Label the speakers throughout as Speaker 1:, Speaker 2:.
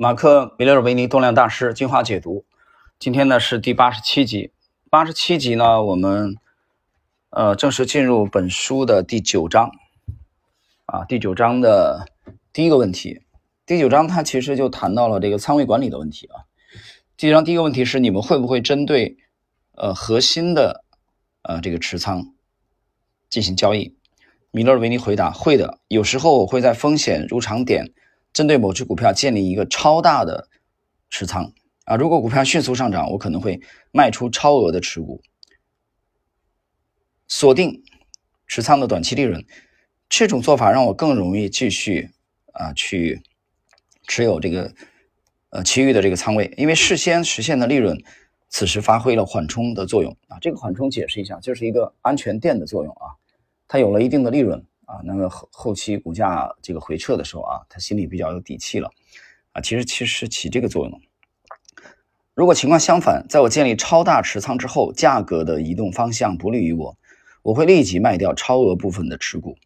Speaker 1: 马克·米勒尔维尼动量大师精华解读，今天呢是第八十七集。八十七集呢，我们呃正式进入本书的第九章啊，第九章的第一个问题。第九章它其实就谈到了这个仓位管理的问题啊。第九章第一个问题是，你们会不会针对呃核心的呃这个持仓进行交易？米勒维尼回答：会的，有时候我会在风险入场点。针对某只股票建立一个超大的持仓啊，如果股票迅速上涨，我可能会卖出超额的持股，锁定持仓的短期利润。这种做法让我更容易继续啊去持有这个呃其余的这个仓位，因为事先实现的利润，此时发挥了缓冲的作用啊。这个缓冲解释一下，就是一个安全垫的作用啊，它有了一定的利润。啊，那么后后期股价这个回撤的时候啊，他心里比较有底气了，啊，其实其实起这个作用。如果情况相反，在我建立超大持仓之后，价格的移动方向不利于我，我会立即卖掉超额部分的持股。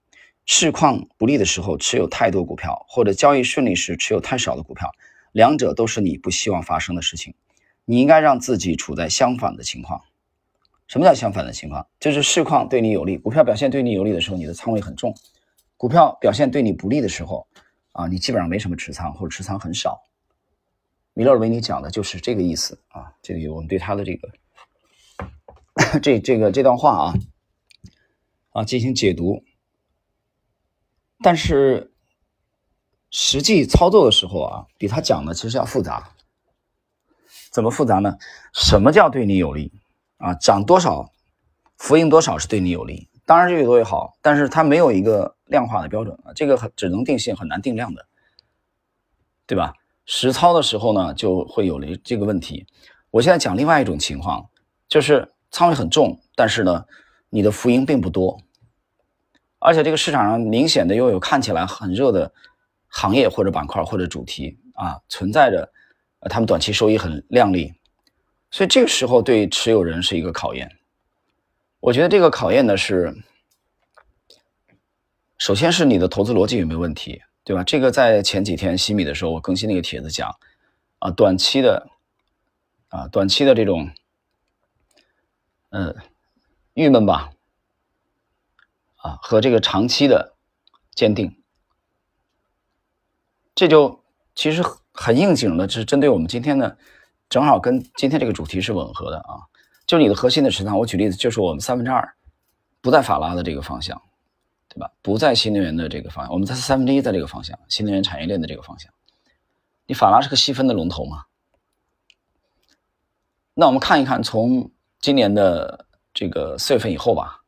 Speaker 1: 市况不利的时候持有太多股票，或者交易顺利时持有太少的股票，两者都是你不希望发生的事情。你应该让自己处在相反的情况。什么叫相反的情况？就是市况对你有利，股票表现对你有利的时候，你的仓位很重；股票表现对你不利的时候，啊，你基本上没什么持仓或者持仓很少。米勒尔维尼讲的就是这个意思啊。这里我们对他的这个 这这个这段话啊啊进行解读。但是实际操作的时候啊，比他讲的其实要复杂。怎么复杂呢？什么叫对你有利？啊，涨多少，浮盈多少是对你有利，当然越多越好，但是它没有一个量化的标准啊，这个很只能定性，很难定量的，对吧？实操的时候呢，就会有了这个问题。我现在讲另外一种情况，就是仓位很重，但是呢，你的浮盈并不多，而且这个市场上明显的又有看起来很热的行业或者板块或者主题啊，存在着，呃，他们短期收益很靓丽。所以这个时候对持有人是一个考验。我觉得这个考验呢是，首先是你的投资逻辑有没有问题，对吧？这个在前几天西米的时候，我更新那个帖子讲，啊，短期的，啊，短期的这种，嗯，郁闷吧，啊，和这个长期的坚定，这就其实很应景的，是针对我们今天的。正好跟今天这个主题是吻合的啊，就你的核心的持仓，我举例子，就是我们三分之二不在法拉的这个方向，对吧？不在新能源的这个方向，我们在三分之一在这个方向，新能源产业链的这个方向。你法拉是个细分的龙头嘛？那我们看一看，从今年的这个四月份以后吧，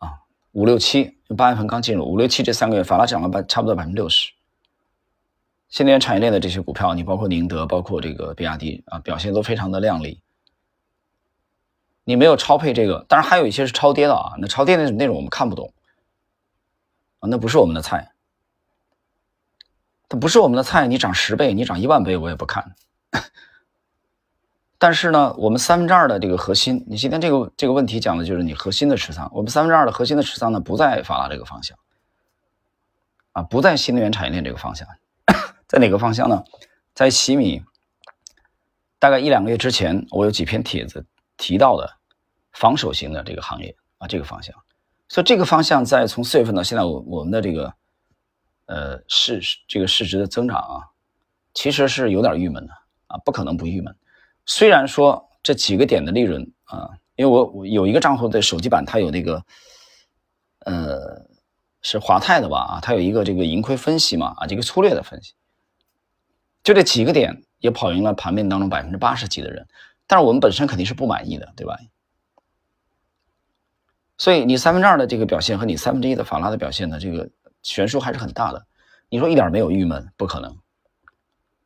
Speaker 1: 啊，五六七，八月份刚进入，五六七这三个月，法拉涨了百差不多百分之六十。新能源产业链的这些股票，你包括宁德，包括这个比亚迪啊，表现都非常的靓丽。你没有超配这个，当然还有一些是超跌的啊。那超跌的那种我们看不懂啊，那不是我们的菜。它不是我们的菜，你涨十倍，你涨一万倍，我也不看。但是呢，我们三分之二的这个核心，你今天这个这个问题讲的就是你核心的持仓。我们三分之二的核心的持仓呢，不在法拉这个方向啊，不在新能源产业链这个方向。在哪个方向呢？在洗米，大概一两个月之前，我有几篇帖子提到的防守型的这个行业啊，这个方向。所以这个方向在从四月份到现在，我我们的这个呃市这个市值的增长啊，其实是有点郁闷的啊，不可能不郁闷。虽然说这几个点的利润啊，因为我我有一个账户的手机版，它有那个呃是华泰的吧啊，它有一个这个盈亏分析嘛啊，这个粗略的分析。就这几个点也跑赢了盘面当中百分之八十几的人，但是我们本身肯定是不满意的，对吧？所以你三分之二的这个表现和你三分之一的法拉的表现的这个悬殊还是很大的。你说一点没有郁闷，不可能。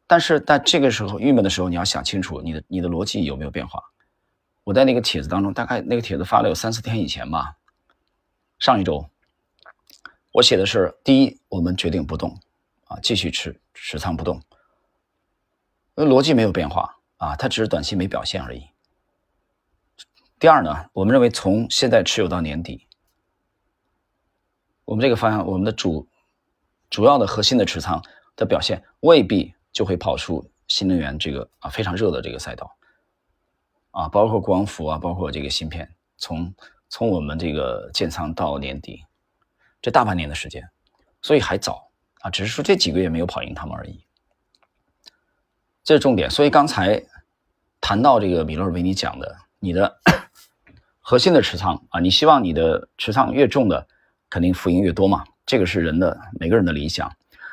Speaker 1: 但是在这个时候郁闷的时候，你要想清楚你的你的逻辑有没有变化。我在那个帖子当中，大概那个帖子发了有三四天以前吧，上一周，我写的是：第一，我们决定不动啊，继续持持仓不动。呃，逻辑没有变化啊，它只是短期没表现而已。第二呢，我们认为从现在持有到年底，我们这个方向，我们的主主要的核心的持仓的表现未必就会跑出新能源这个啊非常热的这个赛道，啊，包括光伏啊，包括这个芯片，从从我们这个建仓到年底，这大半年的时间，所以还早啊，只是说这几个月没有跑赢他们而已，这是重点。所以刚才谈到这个米勒尔维尼讲的，你的核心的持仓啊，你希望你的持仓越重的，肯定浮盈越多嘛，这个是人的每个人的理想，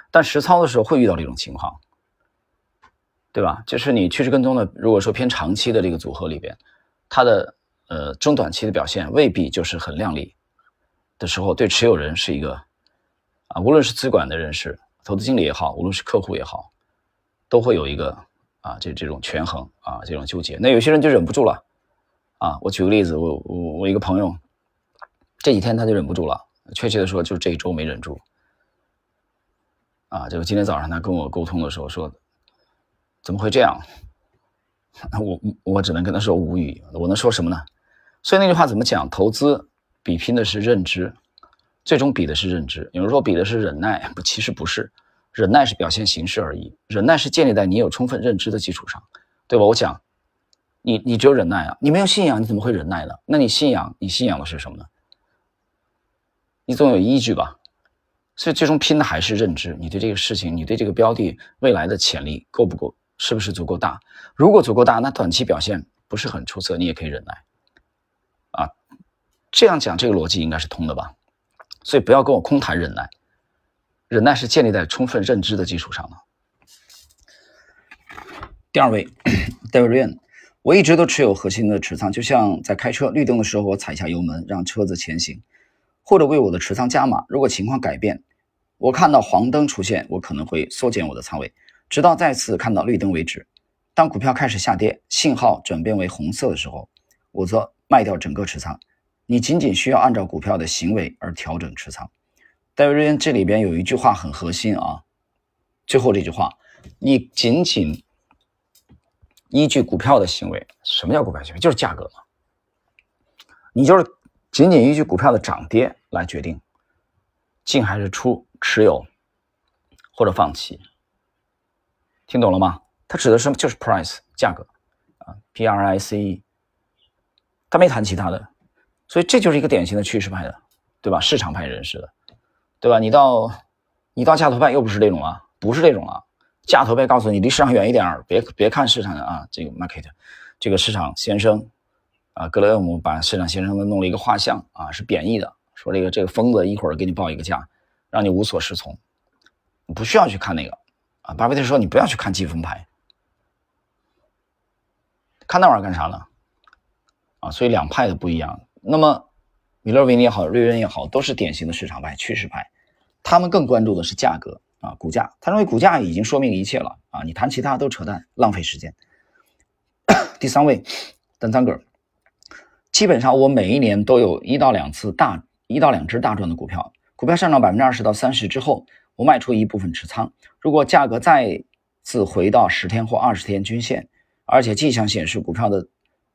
Speaker 1: 但实操的时候会遇到这种情况。对吧？就是你趋势跟踪的，如果说偏长期的这个组合里边，它的呃中短期的表现未必就是很靓丽的时候，对持有人是一个啊，无论是资管的人士、投资经理也好，无论是客户也好，都会有一个啊这这种权衡啊这种纠结。那有些人就忍不住了啊。我举个例子，我我我一个朋友这几天他就忍不住了，确切的说就这一周没忍住啊。就今天早上他跟我沟通的时候说。怎么会这样？我我只能跟他说无语。我能说什么呢？所以那句话怎么讲？投资比拼的是认知，最终比的是认知。有人说比的是忍耐，不，其实不是。忍耐是表现形式而已，忍耐是建立在你有充分认知的基础上，对吧？我讲，你你只有忍耐啊，你没有信仰，你怎么会忍耐呢？那你信仰，你信仰的是什么呢？你总有依据吧？所以最终拼的还是认知。你对这个事情，你对这个标的未来的潜力够不够？是不是足够大？如果足够大，那短期表现不是很出色，你也可以忍耐，啊，这样讲这个逻辑应该是通的吧？所以不要跟我空谈忍耐，忍耐是建立在充分认知的基础上的。第二位，David Ryan，我一直都持有核心的持仓，就像在开车，绿灯的时候我踩下油门让车子前行，或者为我的持仓加码。如果情况改变，我看到黄灯出现，我可能会缩减我的仓位。直到再次看到绿灯为止。当股票开始下跌，信号转变为红色的时候，我则卖掉整个持仓。你仅仅需要按照股票的行为而调整持仓。戴维瑞恩这里边有一句话很核心啊，最后这句话，你仅仅依据股票的行为，什么叫股票行为？就是价格嘛。你就是仅仅依据股票的涨跌来决定进还是出，持有或者放弃。听懂了吗？它指的是就是 price 价格啊，P R I C E，他没谈其他的，所以这就是一个典型的趋势派的，对吧？市场派人士的，对吧？你到你到价投派又不是这种啊，不是这种啊，价投派告诉你离市场远一点，别别看市场的啊，这个 market，这个市场先生啊，格雷厄姆把市场先生的弄了一个画像啊，是贬义的，说这个这个疯子一会儿给你报一个价，让你无所适从，不需要去看那个。啊，巴菲特说：“你不要去看季风牌，看那玩意儿干啥呢？啊，所以两派的不一样。那么，米勒维尼也好，瑞恩也好，都是典型的市场派、趋势派。他们更关注的是价格啊，股价。他认为股价已经说明一切了啊，你谈其他都扯淡，浪费时间。第三位，丹桑格，基本上我每一年都有一到两次大一到两只大赚的股票，股票上涨百分之二十到三十之后。”我卖出一部分持仓，如果价格再次回到十天或二十天均线，而且迹象显示股票的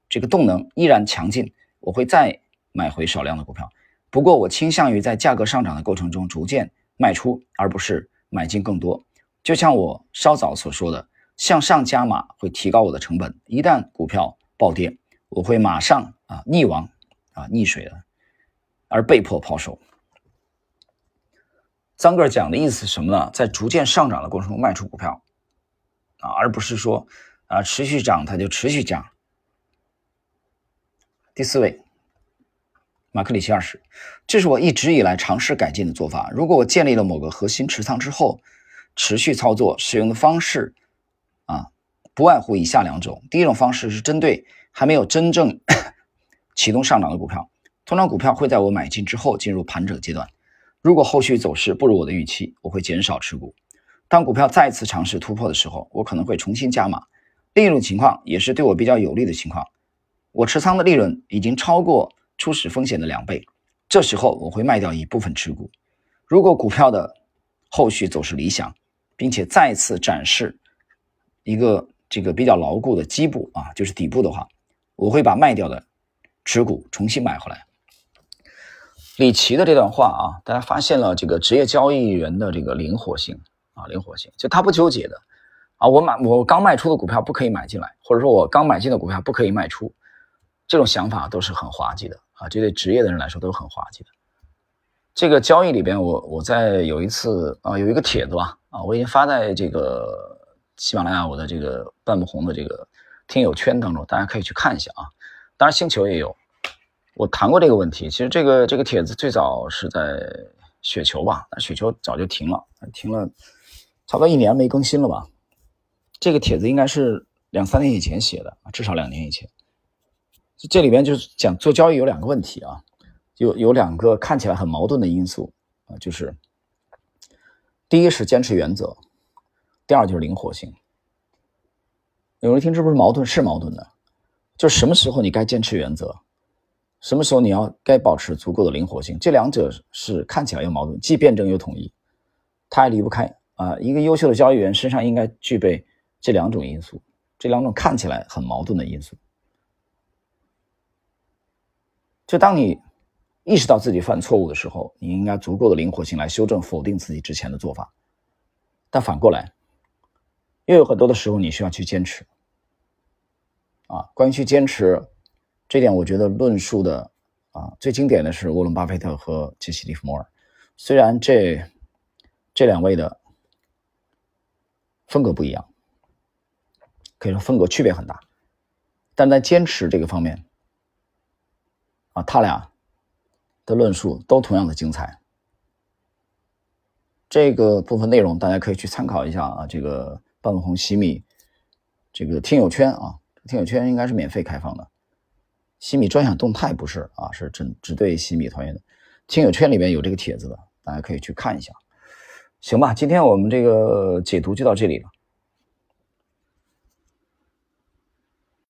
Speaker 1: 这个动能依然强劲，我会再买回少量的股票。不过，我倾向于在价格上涨的过程中逐渐卖出，而不是买进更多。就像我稍早所说的，向上加码会提高我的成本。一旦股票暴跌，我会马上啊溺亡啊溺水了，而被迫抛售。张哥讲的意思是什么呢？在逐渐上涨的过程中卖出股票，啊，而不是说啊持续涨它就持续涨。第四位，马克里奇二世，这是我一直以来尝试改进的做法。如果我建立了某个核心持仓之后，持续操作使用的方式啊，不外乎以下两种。第一种方式是针对还没有真正 启动上涨的股票，通常股票会在我买进之后进入盘整阶段。如果后续走势不如我的预期，我会减少持股。当股票再次尝试突破的时候，我可能会重新加码。另一种情况也是对我比较有利的情况，我持仓的利润已经超过初始风险的两倍，这时候我会卖掉一部分持股。如果股票的后续走势理想，并且再次展示一个这个比较牢固的基部啊，就是底部的话，我会把卖掉的持股重新买回来。李琦的这段话啊，大家发现了这个职业交易员的这个灵活性啊，灵活性，就他不纠结的啊，我买我刚卖出的股票不可以买进来，或者说我刚买进的股票不可以卖出，这种想法都是很滑稽的啊！这对职业的人来说都是很滑稽的。这个交易里边，我我在有一次啊，有一个帖子吧啊，我已经发在这个喜马拉雅我的这个半不红的这个听友圈当中，大家可以去看一下啊。当然星球也有，我谈过这个问题。其实这个这个帖子最早是在雪球吧，但雪球早就停了，停了差不多一年没更新了吧。这个帖子应该是两三年以前写的至少两年以前。这里边就是讲做交易有两个问题啊，有有两个看起来很矛盾的因素啊，就是第一是坚持原则，第二就是灵活性。有人听这不是矛盾？是矛盾的，就什么时候你该坚持原则，什么时候你要该保持足够的灵活性，这两者是看起来又矛盾，既辩证又统一，它还离不开啊。一个优秀的交易员身上应该具备。这两种因素，这两种看起来很矛盾的因素，就当你意识到自己犯错误的时候，你应该足够的灵活性来修正、否定自己之前的做法。但反过来，又有很多的时候你需要去坚持。啊，关于去坚持这点，我觉得论述的啊最经典的是沃伦·巴菲特和杰西·利弗莫尔。虽然这这两位的风格不一样。可以说风格区别很大，但在坚持这个方面，啊，他俩的论述都同样的精彩。这个部分内容大家可以去参考一下啊，这个半粉红西米这个听友圈啊，听友圈应该是免费开放的。西米专享动态不是啊，是只只对西米团员的。听友圈里面有这个帖子的，大家可以去看一下。行吧，今天我们这个解读就到这里了。